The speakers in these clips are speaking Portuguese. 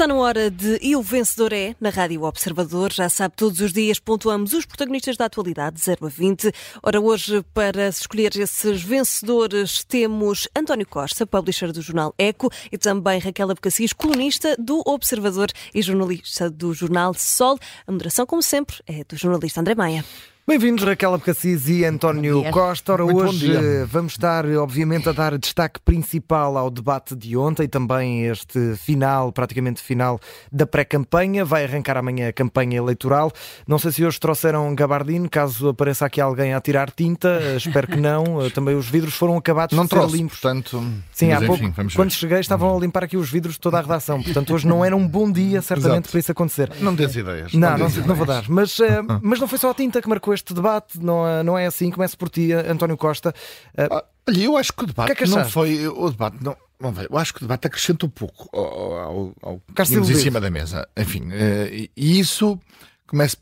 Está na hora de E o Vencedor é, na Rádio Observador. Já sabe, todos os dias pontuamos os protagonistas da atualidade, 0 a 20. Ora, hoje, para escolher esses vencedores, temos António Costa, publisher do jornal Eco, e também Raquel Abcacis, colunista do Observador e jornalista do jornal Sol. A moderação, como sempre, é do jornalista André Maia. Bem-vindos Raquel Abcacis e António Costa. Ora, Muito hoje vamos estar, obviamente, a dar destaque principal ao debate de ontem, também este final, praticamente final, da pré-campanha. Vai arrancar amanhã a campanha eleitoral. Não sei se hoje trouxeram gabardino, caso apareça aqui alguém a tirar tinta, eh, espero que não. Eh, Também os vidros foram acabados Não de ser trouxe, limpos. portanto. Sim, há enfim, pouco, vamos quando ver. cheguei, estavam a limpar aqui os vidros de toda a redação. Portanto, hoje não era um bom dia, certamente, Exato. para isso acontecer. Não dês ideias. Não, não, dês não vou dar. Mas, eh, mas não foi só a tinta que marcou este debate, não, é- não é assim. Começo por ti, António Costa. Eh, Ah, Olha, eu acho que o debate que é que não foi. O debate não. Veio. Eu acho que o debate acrescenta um pouco ao, ao, ao que tínhamos em cima da mesa. Enfim, eh, e isso começa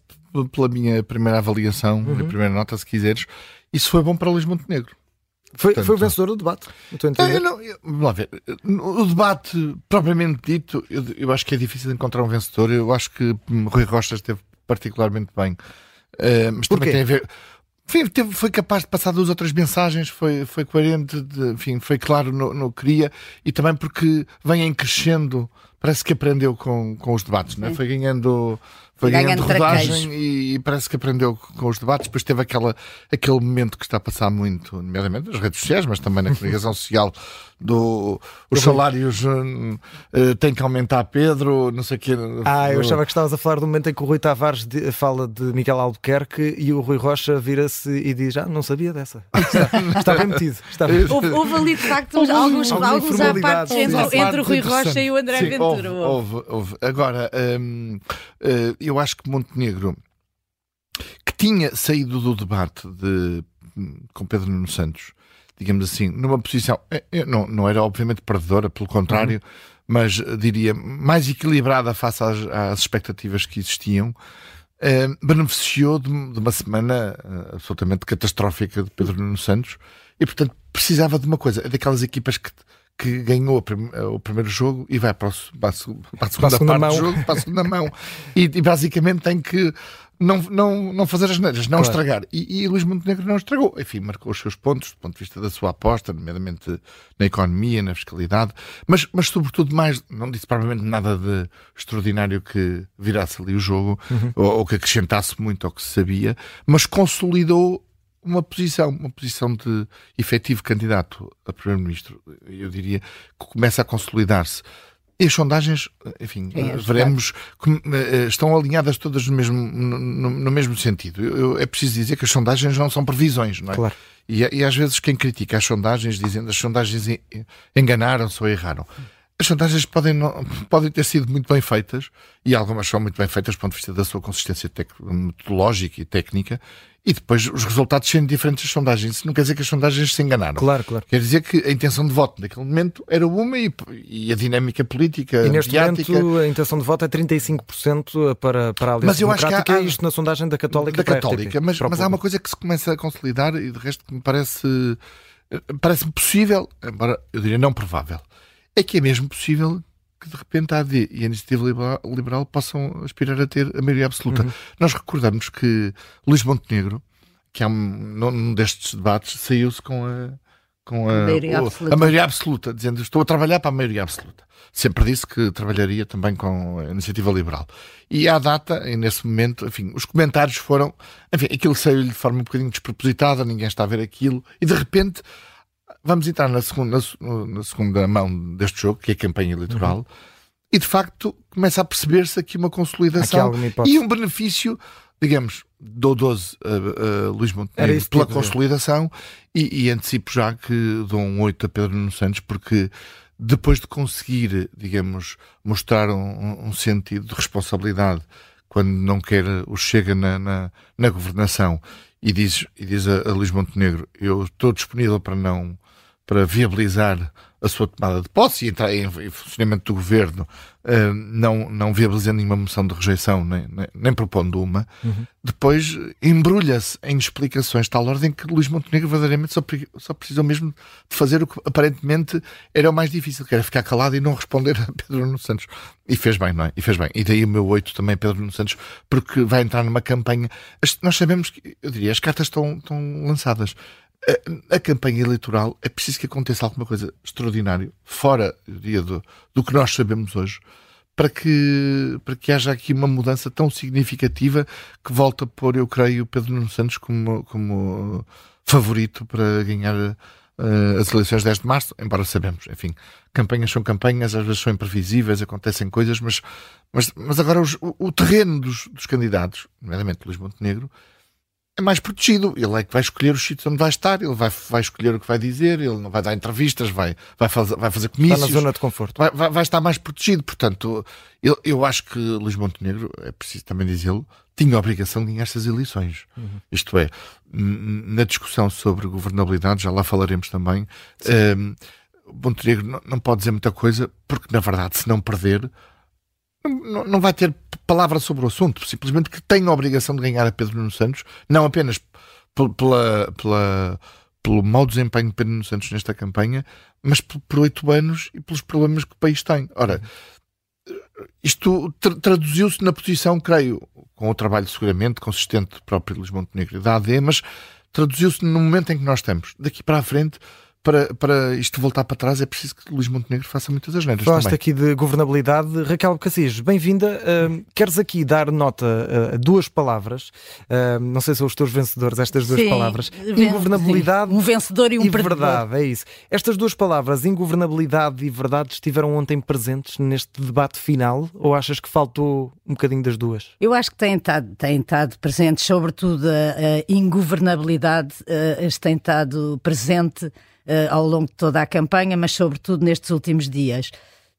pela minha primeira avaliação, Uhum. a primeira nota, se quiseres. Isso foi bom para Luís Montenegro. foi, portanto- foi o vencedor do debate. Entender. eu não- eu- vamos lá ver. O debate, propriamente dito, eu, eu acho que é difícil encontrar um vencedor. Eu acho que hum, Rui Rocha esteve particularmente bem. Eh, mas Porquê? também tem a ver. Enfim, teve- foi capaz de passar duas outras mensagens, foi, foi coerente, de- enfim, foi claro no, no que queria e também porque vem em crescendo, parece que aprendeu com, com os debates, não é? foi ganhando, foi Ganhando ganhando rodagem e, e parece que aprendeu com os debates. Depois teve aquela, aquele momento que está a passar muito, nomeadamente nas redes sociais, mas também na comunicação social, do os salários eh, têm que aumentar, Pedro, não sei o quê. Ah, eu achava que estavas a falar do momento em que o Rui Tavares de- fala de Miguel Albuquerque e o Rui Rocha vira-se e diz: Ah, não sabia dessa. Está, está bem metido. Está bem. Houve, houve ali, de facto, alguns, alguns apartes sim. entre, entre o Rui Rocha e o André Ventura. Houve, houve, houve. Agora, hum, eh, eu acho que Montenegro, que tinha saído do debate de, com Pedro Nuno Santos, digamos assim, numa posição, eh, eh, não, não era obviamente perdedora, pelo contrário, mas eh, diria mais equilibrada face às, às expectativas que existiam. eh, beneficiou de, de uma semana eh, absolutamente catastrófica de Pedro Nuno Santos e, portanto, precisava de uma coisa, é daquelas equipas que, que ganhou prim- eh, o primeiro jogo e vai para, o para a, seg- para a segunda, segunda parte mão. do jogo, para a segunda mão. E, e basicamente tem que não, não, não fazer as neiras, não Claro. estragar. E, e Luís Montenegro não estragou. Enfim, marcou os seus pontos do ponto de vista da sua aposta, nomeadamente na economia, na fiscalidade, mas, mas sobretudo mais, não disse provavelmente nada de extraordinário que virasse ali o jogo, ou, ou que acrescentasse muito ao que se sabia, mas consolidou uma posição, uma posição de efetivo candidato a Primeiro-Ministro, eu diria, que começa a consolidar-se. E as sondagens, enfim, é veremos, eh, estão alinhadas todas no mesmo, no, no- mesmo sentido. Eu- eu- é preciso dizer que as sondagens não são previsões, não é? Claro. E, e às vezes quem critica as sondagens dizendo as sondagens en- enganaram-se ou erraram. As sondagens podem, não- podem ter sido muito bem feitas, e algumas são muito bem feitas do ponto de vista da sua consistência metodológica e técnica, e depois os resultados serem diferentes das sondagens. Isso não quer dizer que as sondagens se enganaram. Claro, claro. Quer dizer que a intenção de voto naquele momento era uma e, e a dinâmica política, E neste mediática. momento a intenção de voto é 35% para, para a Aliança Mas eu acho que há- isto na sondagem da Católica. da Católica, RTP, mas, mas há uma coisa que se começa a consolidar e de resto que me parece eh, parece possível, embora eu diria não provável, é que é mesmo possível que de repente a AD e a Iniciativa Liberal, Liberal possam aspirar a ter a maioria absoluta. Uhum. Nós recordamos que Luís Montenegro, que há um, num destes debates, saiu-se com a com a, Maioria o- absoluta. a maioria absoluta, dizendo estou a trabalhar para a maioria absoluta. Sempre disse que trabalharia também com a iniciativa liberal. E à data, e nesse momento, enfim, os comentários foram, enfim, aquilo saiu-lhe de forma um bocadinho despropositada, ninguém está a ver aquilo, e de repente vamos entrar na segunda, na se- na segunda mão deste jogo, que é a campanha eleitoral, e de facto começa a perceber-se aqui uma Aqui consolidação hipótese. e um benefício, digamos, dou 12 a, a Luís Montenegro pela consolidação e, e antecipo já que dou um 8 a Pedro Nuno Santos porque depois de conseguir, digamos, mostrar um, um sentido de responsabilidade quando não quer o chega na, na, na governação e diz, e diz a, a Luís Montenegro eu estou disponível para não para viabilizar a sua tomada de posse e entrar em, funcionamento do governo, uh, não, não viabilizando nenhuma moção de rejeição, nem, nem, nem propondo uma, uhum. depois embrulha-se em explicações de tal ordem que Luís Montenegro verdadeiramente só, só precisou mesmo de fazer o que aparentemente era o mais difícil, que era ficar calado e não responder a Pedro Nuno Santos. E fez bem, não é? E fez bem. E daí o meu oito também, Pedro Nuno Santos, porque vai entrar numa campanha. Nós sabemos que, eu diria, as cartas estão, estão lançadas a, a, campanha eleitoral é preciso que aconteça alguma coisa extraordinária, fora dia, do, do que nós sabemos hoje, para que, para que haja aqui uma mudança tão significativa que volta a pôr, eu creio, Pedro Nuno Santos como, como favorito para ganhar uh, as eleições 10 de março, embora sabemos, enfim, campanhas são campanhas, às vezes são imprevisíveis, acontecem coisas, mas, mas, mas agora os, o, o, terreno dos, dos candidatos, nomeadamente Luís Montenegro, é mais protegido. Ele é que vai escolher os sítios onde vai estar, ele vai, vai escolher o que vai dizer, ele não vai dar entrevistas, vai, vai, fazer, vai fazer comícios. Está na zona de conforto. Vai, vai, vai estar mais protegido. Portanto, eu, eu acho que Luís Montenegro, é preciso também dizê-lo, tinha a obrigação de ganhar estas eleições. Uhum. Isto é, na discussão sobre governabilidade, já lá falaremos também, um, ehm, Montenegro não, não pode dizer muita coisa, porque na verdade, se não perder, não, não vai ter palavra sobre o assunto, simplesmente que tem a obrigação de ganhar a Pedro Nuno Santos, não apenas pela, pela, pelo mau desempenho de Pedro Nuno Santos nesta campanha, mas por oito anos e pelos problemas que o país tem. Ora, isto tra traduziu-se na posição, creio, com o trabalho seguramente consistente do próprio Luís Montenegro e da AD, mas traduziu-se no momento em que nós estamos. Daqui para a frente para, para isto voltar para trás é preciso que Luís Montenegro faça muitas asneiras Falaste também. aqui de governabilidade. Raquel Cassis, bem-vinda. Uh, queres aqui dar nota a uh, duas palavras, uh, não sei se são os teus vencedores, estas duas sim, palavras. Ingovernabilidade um vencedor e um e verdade, é isso. Estas duas palavras, ingovernabilidade e verdade, estiveram ontem presentes neste debate final ou achas que faltou um bocadinho das duas? Eu acho que têm estado, têm estado presentes, sobretudo a, a ingovernabilidade uh, tem estado presente ao longo de toda a campanha, mas sobretudo nestes últimos dias.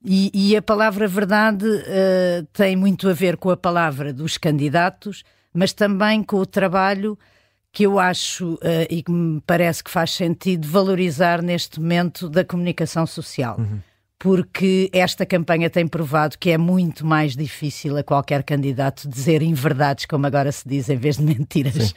E, e a palavra verdade uh, tem muito a ver com a palavra dos candidatos, mas também com o trabalho que eu acho uh, e que me parece que faz sentido valorizar neste momento da comunicação social. Uhum. Porque esta campanha tem provado que é muito mais difícil a qualquer candidato dizer inverdades, como agora se diz, em vez de mentiras. Sim.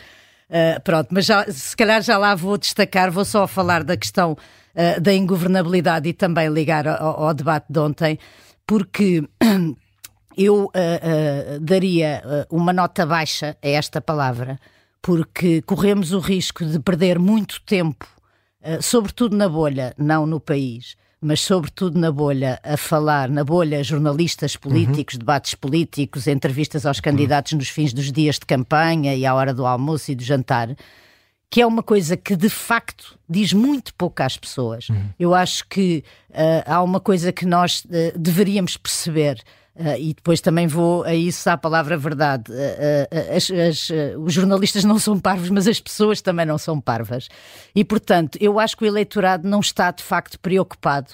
Uh, pronto, mas já, se calhar já lá vou destacar, vou só falar da questão uh, da ingovernabilidade e também ligar ao, ao debate de ontem, porque eu uh, daria uma nota baixa a esta palavra, porque corremos o risco de perder muito tempo, sobretudo na bolha, não no país mas sobretudo na bolha, a falar, na bolha, jornalistas políticos, uhum. debates políticos, entrevistas aos candidatos uhum. nos fins dos dias de campanha e à hora do almoço e do jantar, que é uma coisa que de facto diz muito pouco às pessoas. Uhum. Eu acho que uh, há uma coisa que nós uh, deveríamos perceber. Uh, e depois também vou a isso à palavra verdade. Uh, uh, as, as, os jornalistas não são parvos, mas as pessoas também não são parvas. E, portanto, eu acho que o eleitorado não está de facto preocupado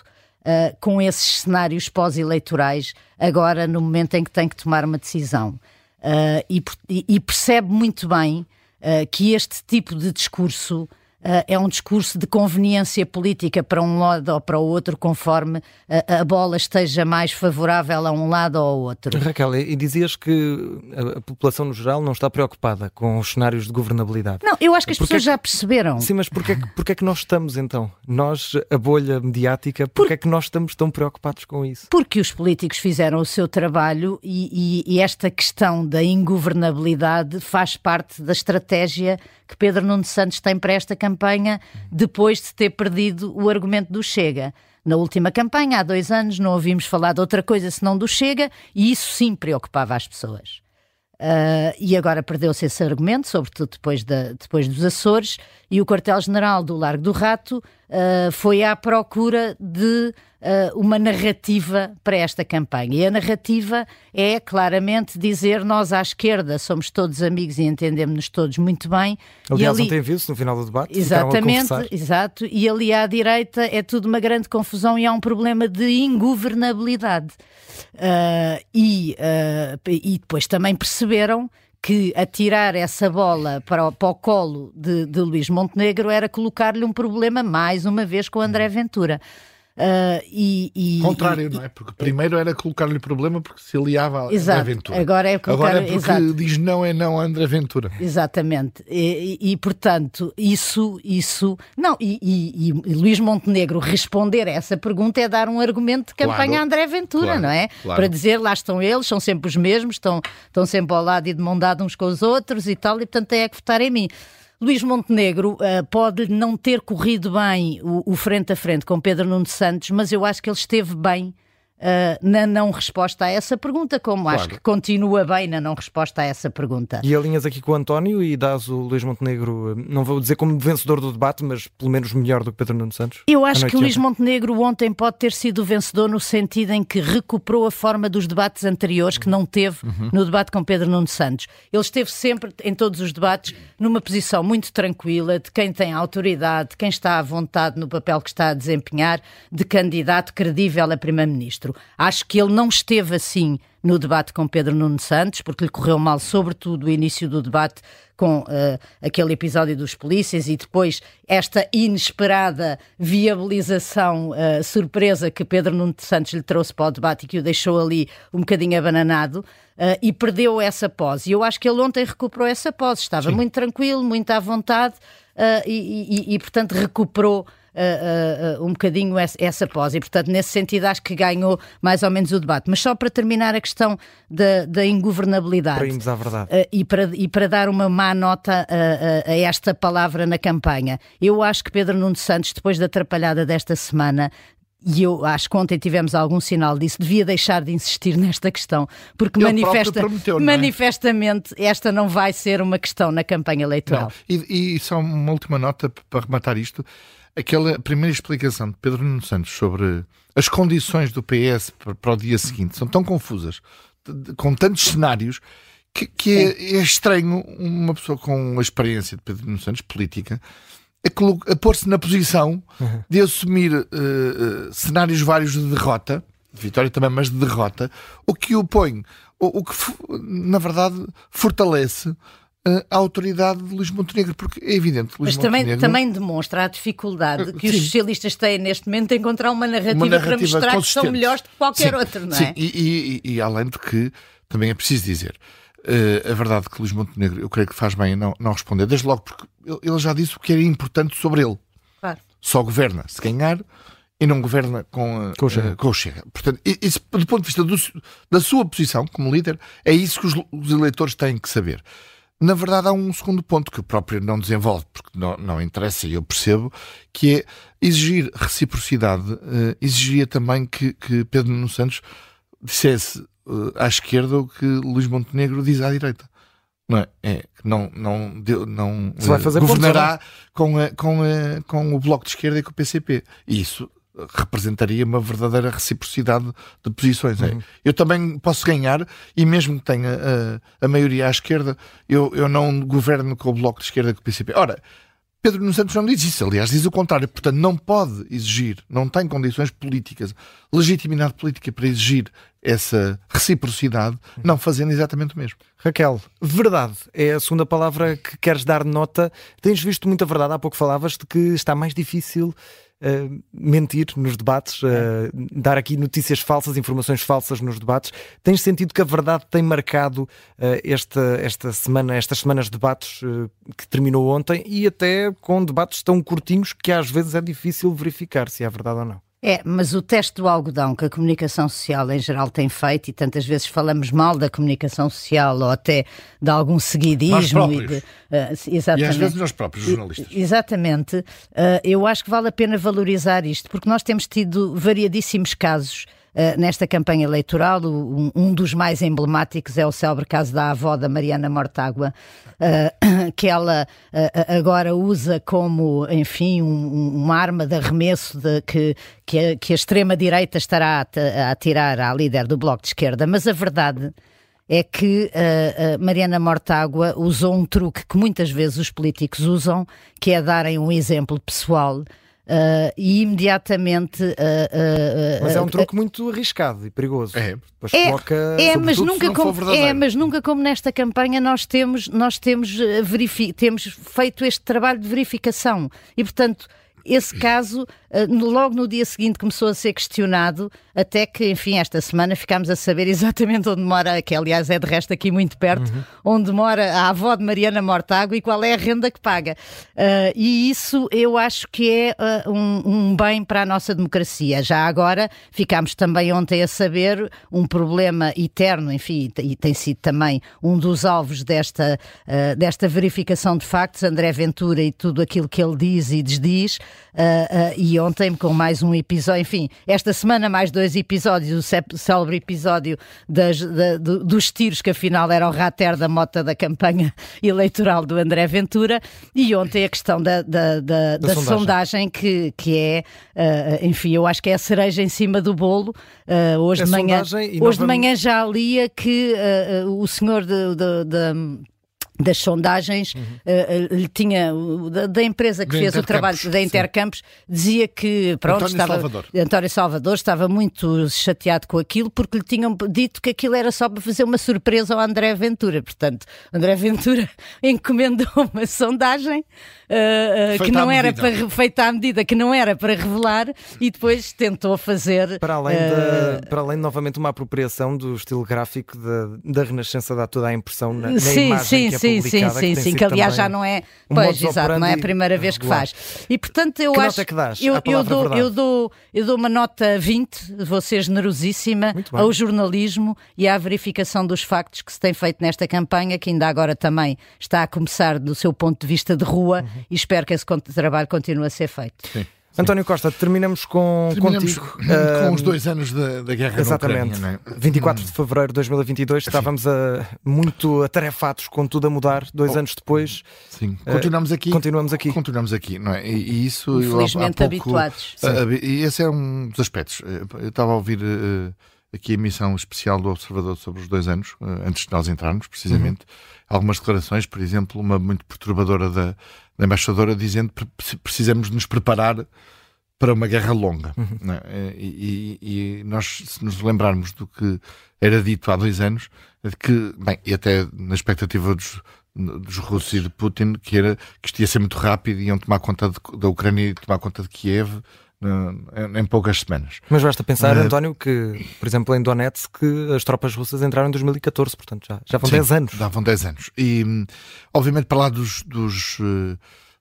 com esses cenários pós-eleitorais, agora no momento em que tem que tomar uma decisão. E, e, percebe muito bem que este tipo de discurso é um discurso de conveniência política para um lado ou para o outro, conforme a, a bola esteja mais favorável a um lado ou ao outro. Raquel, e dizias que a, a, população no geral não está preocupada com os cenários de governabilidade. Não, eu acho que as porque pessoas é que... já perceberam. Sim, mas porquê, porquê é que nós estamos então? Nós, a bolha mediática, porquê Por... é que nós estamos tão preocupados com isso? Porque os políticos fizeram o seu trabalho e, e, e esta questão da ingovernabilidade faz parte da estratégia que Pedro Nuno Santos tem para esta campanha depois de ter perdido o argumento do Chega. Na última campanha, há dois anos, não ouvimos falar de outra coisa senão do Chega e isso sim preocupava as pessoas. Uh, e agora perdeu-se esse argumento, sobretudo depois, depois dos Açores, e o quartel-general do Largo do Rato uh, foi à procura de uh, uma narrativa para esta campanha. E a narrativa é claramente dizer nós à esquerda somos todos amigos e entendemos-nos todos muito bem. Aliás, ali... ontem viu-se no final do debate. Exatamente, exato. E ali à direita é tudo uma grande confusão e há um problema de ingovernabilidade. Uh, e, e depois também perceberam que atirar essa bola para o, para o colo de, de Luís Montenegro era colocar-lhe um problema mais uma vez com André Ventura. Uh, e, e, Contrário, e, não é? Porque primeiro era colocar-lhe problema porque se aliava exato, André Ventura. Agora é, colocar, agora é porque exato. diz não é não André Ventura. Exatamente. E, portanto, isso, isso. Não, e, e, Luís Montenegro responder a essa pergunta é dar um argumento de campanha Claro, a André Ventura, claro, não é? claro. Para dizer lá estão eles, são sempre os mesmos, estão, estão sempre ao lado e de mão dada uns com os outros e tal, e portanto é que votar em mim. Luís Montenegro uh, pode não ter corrido bem o, o, frente a frente com Pedro Nuno Santos, mas eu acho que ele esteve bem uh, na não resposta a essa pergunta, como Claro. acho que continua bem na não resposta a essa pergunta. E alinhas aqui com o António e dás o Luís Montenegro, eh, não vou dizer como vencedor do debate, mas pelo menos melhor do que Pedro Nuno Santos. Eu acho que o Luís. Montenegro ontem pode ter sido vencedor no sentido em que recuperou a forma dos debates anteriores que não teve no debate com Pedro Nuno Santos. Ele esteve sempre, em todos os debates, numa posição muito tranquila, de quem tem autoridade, de quem está à vontade no papel que está a desempenhar, de candidato credível a Primeiro-Ministro. Acho que ele não esteve assim no debate com Pedro Nuno Santos, porque lhe correu mal, sobretudo, o início do debate com eh, aquele episódio dos polícias e depois esta inesperada viabilização eh, surpresa que Pedro Nuno Santos lhe trouxe para o debate e que o deixou ali um bocadinho abananado eh, e perdeu essa pose. E eu acho que ele ontem recuperou essa pose, estava muito tranquilo, muito à vontade eh, e, e- e, portanto, recuperou uh, uh, um bocadinho essa, pós e, portanto, nesse sentido, acho que ganhou mais ou menos o debate. Mas só para terminar a questão da, da ingovernabilidade. Para irmos à verdade. Uh, e, para, e para dar uma má nota uh, uh, a esta palavra na campanha, eu acho que Pedro Nuno Santos, depois da atrapalhada desta semana, e eu acho que ontem tivemos algum sinal disso, devia deixar de insistir nesta questão, porque manifesta, prometeu, é? manifestamente esta não vai ser uma questão na campanha eleitoral. E, e só uma última nota para rematar isto. Aquela primeira explicação de Pedro Nuno Santos sobre as condições do PS para, o dia seguinte são tão confusas, com tantos cenários, que, que é, é estranho uma pessoa com a experiência de Pedro Nuno Santos, política, a, a pôr-se na posição de assumir eh, cenários vários de derrota, de vitória também, mas de derrota, o que o põe, o, o que na verdade fortalece a autoridade de Luís Montenegro, porque é evidente que Luís Mas também, Montenegro também demonstra a dificuldade que os Sim. socialistas têm neste momento em encontrar uma narrativa, uma narrativa para mostrar que são consistente. melhores do que qualquer Sim, outro, não sim, é? E, e- e além de que também é preciso dizer. eh, a verdade é que Luís Montenegro, eu creio que faz bem em não, não responder, desde logo porque ele- já disse o que era importante sobre ele. Claro. Só governa se ganhar e não governa com, eh, Com o Chega. eh, com o Chega. Portanto, isso, do ponto de vista do da sua posição como líder, é isso que os, os eleitores têm que saber. Na verdade, há um segundo ponto que o próprio não desenvolve, porque não, não interessa e eu percebo, que é exigir reciprocidade, eh, exigia também que, que Pedro Nuno Santos dissesse eh, à esquerda o que Luís Montenegro diz à direita. Não é? é não, não, deu- não Se vai eh, fazer governará com, a- com, a- com o Bloco de Esquerda e com o PCP. E isso eh, representaria uma verdadeira reciprocidade de posições. é. Eu também posso ganhar, e mesmo que tenha a, a maioria à esquerda, eu, eu não governo com o Bloco de Esquerda e com o PCP. Ora, Pedro Nuno Santos não diz isso, aliás, diz o contrário. Portanto, não pode exigir, não tem condições políticas, legitimidade política para exigir essa reciprocidade, não fazendo exatamente o mesmo. Raquel, verdade é a segunda palavra que queres dar nota. Tens visto muita verdade. Há pouco falavas de que está mais difícil eh, mentir nos debates, eh, dar aqui notícias falsas, informações falsas nos debates. Tens sentido que a verdade tem marcado eh, esta, esta semana, estas semanas de debates que terminou ontem e até com debates tão curtinhos que às vezes é difícil verificar se é verdade ou não. É, mas o teste do algodão que a comunicação social em geral tem feito, e tantas vezes falamos mal da comunicação social ou até de algum seguidismo. Nós e próprios. de, ah, E exatamente. às vezes nós próprios, jornalistas. Exatamente. Uh, eu acho que vale a pena valorizar isto, porque nós temos tido variadíssimos casos uh, nesta campanha eleitoral. Um, dos mais emblemáticos é o célebre caso da avó da Mariana Mortágua, uh, que ela uh, agora usa como, enfim, um- um- uma arma de arremesso de, que, que, a, que a extrema-direita estará a, a atirar à líder do Bloco de Esquerda. Mas a verdade é que uh, Mariana Mortágua usou um truque que muitas vezes os políticos usam, que é darem um exemplo pessoal. Uh, e imediatamente. uh, uh, uh, Mas é um uh, truque muito arriscado e perigoso. É. É, coloca, é, mas nunca como, é, mas nunca como nesta campanha nós temos, nós temos, eh, verifi temos feito este trabalho de verificação. E, portanto, esse caso, logo no dia seguinte, começou a ser questionado, até que, enfim, esta semana ficámos a saber exatamente onde mora, que aliás é de resto aqui muito perto, uhum. onde mora a avó de Mariana Mortágua e qual é a renda que paga. Uh, e isso eu acho que é uh, um, um, bem para a nossa democracia. Já agora ficámos também ontem a saber um problema eterno, enfim, e tem sido também um dos alvos desta, uh, desta verificação de factos, André Ventura e tudo aquilo que ele diz e desdiz. E ontem, com mais um episódio, enfim, esta semana mais dois episódios, o célebre episódio das, da, dos tiros que afinal era o rater da mota da campanha eleitoral do André Ventura e ontem a questão da, da, da, da sondagem. sondagem. que, que é, uh, enfim, eu acho que é a cereja em cima do bolo. Uh, hoje, de manhã, hoje vamos... de manhã já lia que uh, o senhor de, de, de das sondagens, uhum. uh, uh, tinha da, da, empresa que de fez o trabalho da Intercampos, sim. dizia que pronto, António estava Salvador. António Salvador estava muito chateado com aquilo porque lhe tinham dito que aquilo era só para fazer uma surpresa ao André Ventura. Portanto, André Ventura encomendou uma sondagem uh, que não era para, feita à medida, que não era para revelar e depois tentou fazer. Para além, de, para além novamente uma apropriação do estilo gráfico de, da Renascença da toda a impressão na, na sim, imagem sim, que é sim, sim, sim, sim, que aliás já não é, um pois, exato, não é a primeira vez que faz. E portanto eu que acho nota é que dás? Eu, eu, dou, eu, dou, eu dou uma nota 20, vou ser generosíssima ao jornalismo e à verificação dos factos que se tem feito nesta campanha, que ainda agora também está a começar do seu ponto de vista de rua uhum. e espero que esse trabalho continue a ser feito. Sim. António Costa, terminamos com terminamos contigo. Com uh, os dois anos da, da guerra Exatamente. na Ucrânia, é? 24 de fevereiro de 2022, Sim. estávamos a, muito atarefados com tudo a mudar. Dois oh, anos depois. Sim, continuamos aqui. Continuamos aqui. Continuamos aqui, não é? E, e isso. Infelizmente habituados. Uh, e esse é um dos aspectos. Eu estava a ouvir. Uh, aqui a emissão especial do Observador sobre os dois anos, antes de nós entrarmos, precisamente, uhum. algumas declarações, por exemplo, uma muito perturbadora da, da embaixadora dizendo que precisamos nos preparar para uma guerra longa. Uhum. É? E, e, e, nós, se nos lembrarmos do que era dito há dois anos, que, bem, e até na expectativa dos, dos russos e de Putin, que era que isto ia ser muito rápido, iam tomar conta de, da Ucrânia e tomar conta de Kiev em poucas semanas. Mas basta pensar, uh, António, que, por exemplo, em Donetsk, as tropas russas entraram em 2014, portanto já, já vão sim, 10 anos. Já vão 10 anos. E, obviamente, para lá dos, dos uh,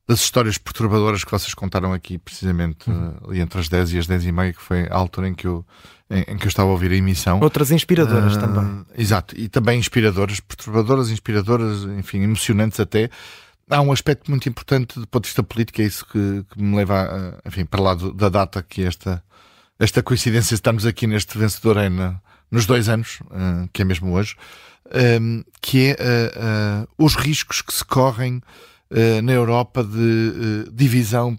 das histórias perturbadoras que vocês contaram aqui, precisamente uhum. uh, ali entre as 10 e as 10 e meia, que foi a altura em que eu, em, em que eu estava a ouvir a emissão. Outras inspiradoras uh, também. Exato, e também inspiradoras, perturbadoras, inspiradoras, enfim, emocionantes até há um aspecto muito importante do ponto de vista político, é isso que, que me leva, a, enfim, para lá do, da data que esta, esta coincidência de estarmos aqui neste vencedor é na, nos dois anos, uh, que é mesmo hoje, um, que é uh, uh, os riscos que se correm na Europa de divisão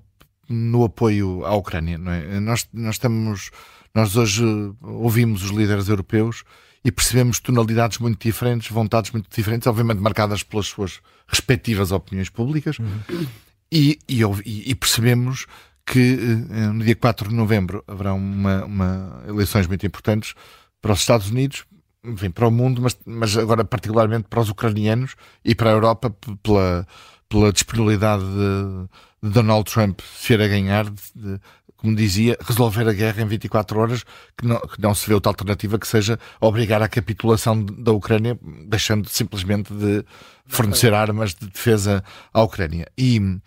no apoio à Ucrânia. Não é? nós, nós estamos, nós hoje ouvimos os líderes europeus e percebemos tonalidades muito diferentes, vontades muito diferentes, obviamente marcadas pelas suas respectivas opiniões públicas, uhum. e, e, e, percebemos que eh, no dia 4 de novembro haverá uma, uma, eleições muito importantes para os Estados Unidos, enfim, para o mundo, mas, mas agora particularmente para os ucranianos e para a Europa pela, pela disponibilidade de, de Donald Trump ser a ganhar, de, como dizia, resolver a guerra em 24 horas, que não, que não se vê outra alternativa que seja obrigar à capitulação da Ucrânia, deixando simplesmente de fornecer armas de defesa à Ucrânia. E uh,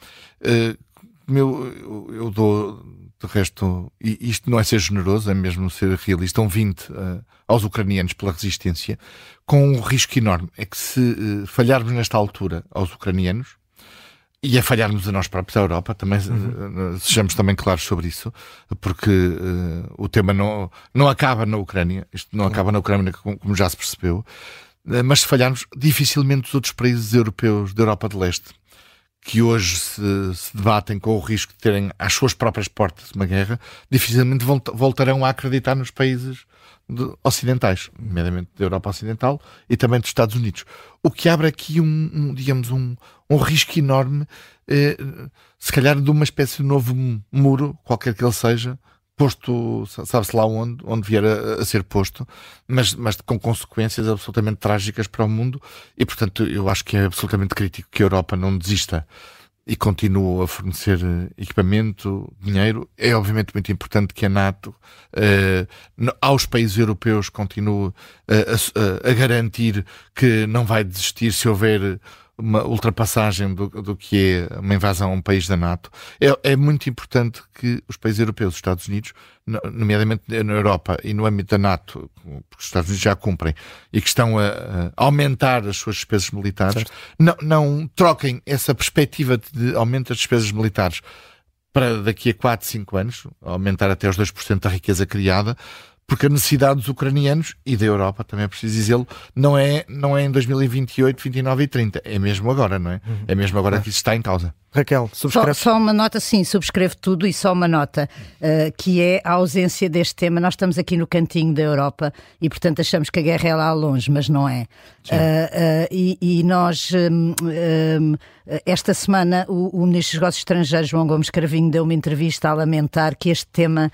meu, eu dou, de resto, isto não é ser generoso, é mesmo ser realista, um 20 uh, aos ucranianos pela resistência, com um risco enorme. É que se uh, falharmos nesta altura aos ucranianos, e a falharmos a nós próprios, a Europa, também uhum. sejamos também claros sobre isso, porque uh, o tema não, não acaba na Ucrânia, isto não uhum. acaba na Ucrânia, como, como já se percebeu, uh, mas se falharmos, dificilmente os outros países europeus da Europa de Leste, que hoje se, se, debatem com o risco de terem às suas próprias portas uma guerra, dificilmente voltarão a acreditar nos países de, ocidentais, nomeadamente da Europa Ocidental e também dos Estados Unidos. O que abre aqui um, um digamos, um, um risco enorme, eh, se calhar de uma espécie de novo muro, qualquer que ele seja, posto, sabe-se lá onde, onde vier a, a, ser posto, mas, mas com consequências absolutamente trágicas para o mundo, e portanto eu acho que é absolutamente crítico que a Europa não desista e continua a fornecer equipamento, dinheiro. É obviamente muito importante que a NATO, aos países europeus, continue a, a, a garantir que não vai desistir se houver uma ultrapassagem do, do que é uma invasão a um país da NATO. É, é, muito importante que os países europeus, os Estados Unidos, nomeadamente na Europa e no âmbito da NATO, porque os Estados Unidos já cumprem e que estão a, a aumentar as suas despesas militares, não, não, troquem essa perspectiva de aumento das despesas militares para daqui a 4, 5 anos, aumentar até os 2% da riqueza criada, porque a necessidade dos ucranianos e da Europa, também é preciso dizê-lo, não é, não é em 2028, 29 e 30, é mesmo agora, não é? Uhum. É mesmo agora que isso está em causa. Raquel, subscreve. Só, só, uma nota, sim, subscrevo tudo e só uma nota, uh, que é a ausência deste tema. Nós estamos aqui no cantinho da Europa e, portanto, achamos que a guerra é lá longe, mas não é. Uh, uh, e, e, nós, um, um, esta semana, o, o Ministro dos Negócios Estrangeiros, João Gomes Cravinho, deu uma entrevista a lamentar que este tema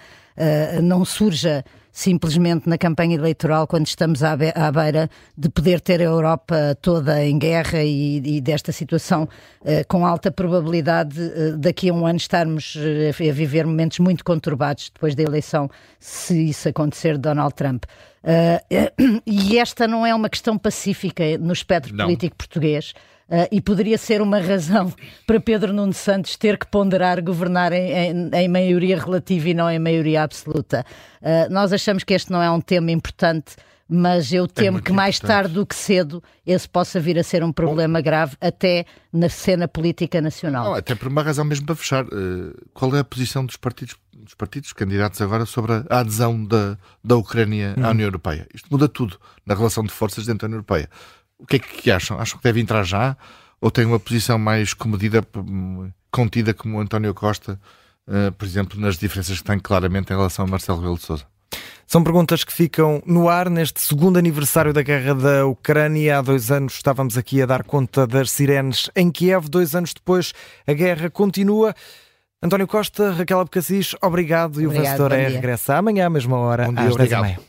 não surja simplesmente na campanha eleitoral, quando estamos à, be à beira de poder ter a Europa toda em guerra e, e desta situação eh, com alta probabilidade eh, daqui a um ano estarmos eh, a viver momentos muito conturbados depois da eleição, se isso acontecer de Donald Trump. Uh, e esta não é uma questão pacífica no espectro não. político português. Uh, e poderia ser uma razão para Pedro Nuno Santos ter que ponderar governar em, em, em maioria relativa e não em maioria absoluta. Uh, nós achamos que este não é um tema importante mas eu é temo é que mais tarde do que cedo esse possa vir a ser um problema Bom, grave até na cena política nacional. Não, até por uma razão mesmo para fechar. Uh, qual é a posição dos partidos, dos partidos candidatos agora sobre a adesão da, da Ucrânia à hum. União Europeia? Isto muda tudo na relação de forças dentro da União Europeia. O que é que acham? Acham que deve entrar já? Ou tem uma posição mais comedida, contida como o António Costa, uh, por exemplo, nas diferenças que tem claramente em relação a Marcelo Rebelo de Sousa? São perguntas que ficam no ar neste segundo aniversário da guerra da Ucrânia. Há dois anos estávamos aqui a dar conta das sirenes em Kiev. Dois anos depois, a guerra continua. António Costa, Raquel Abcacis, obrigado. E o vencedor é regressa amanhã à mesma hora, um dia, às 10 h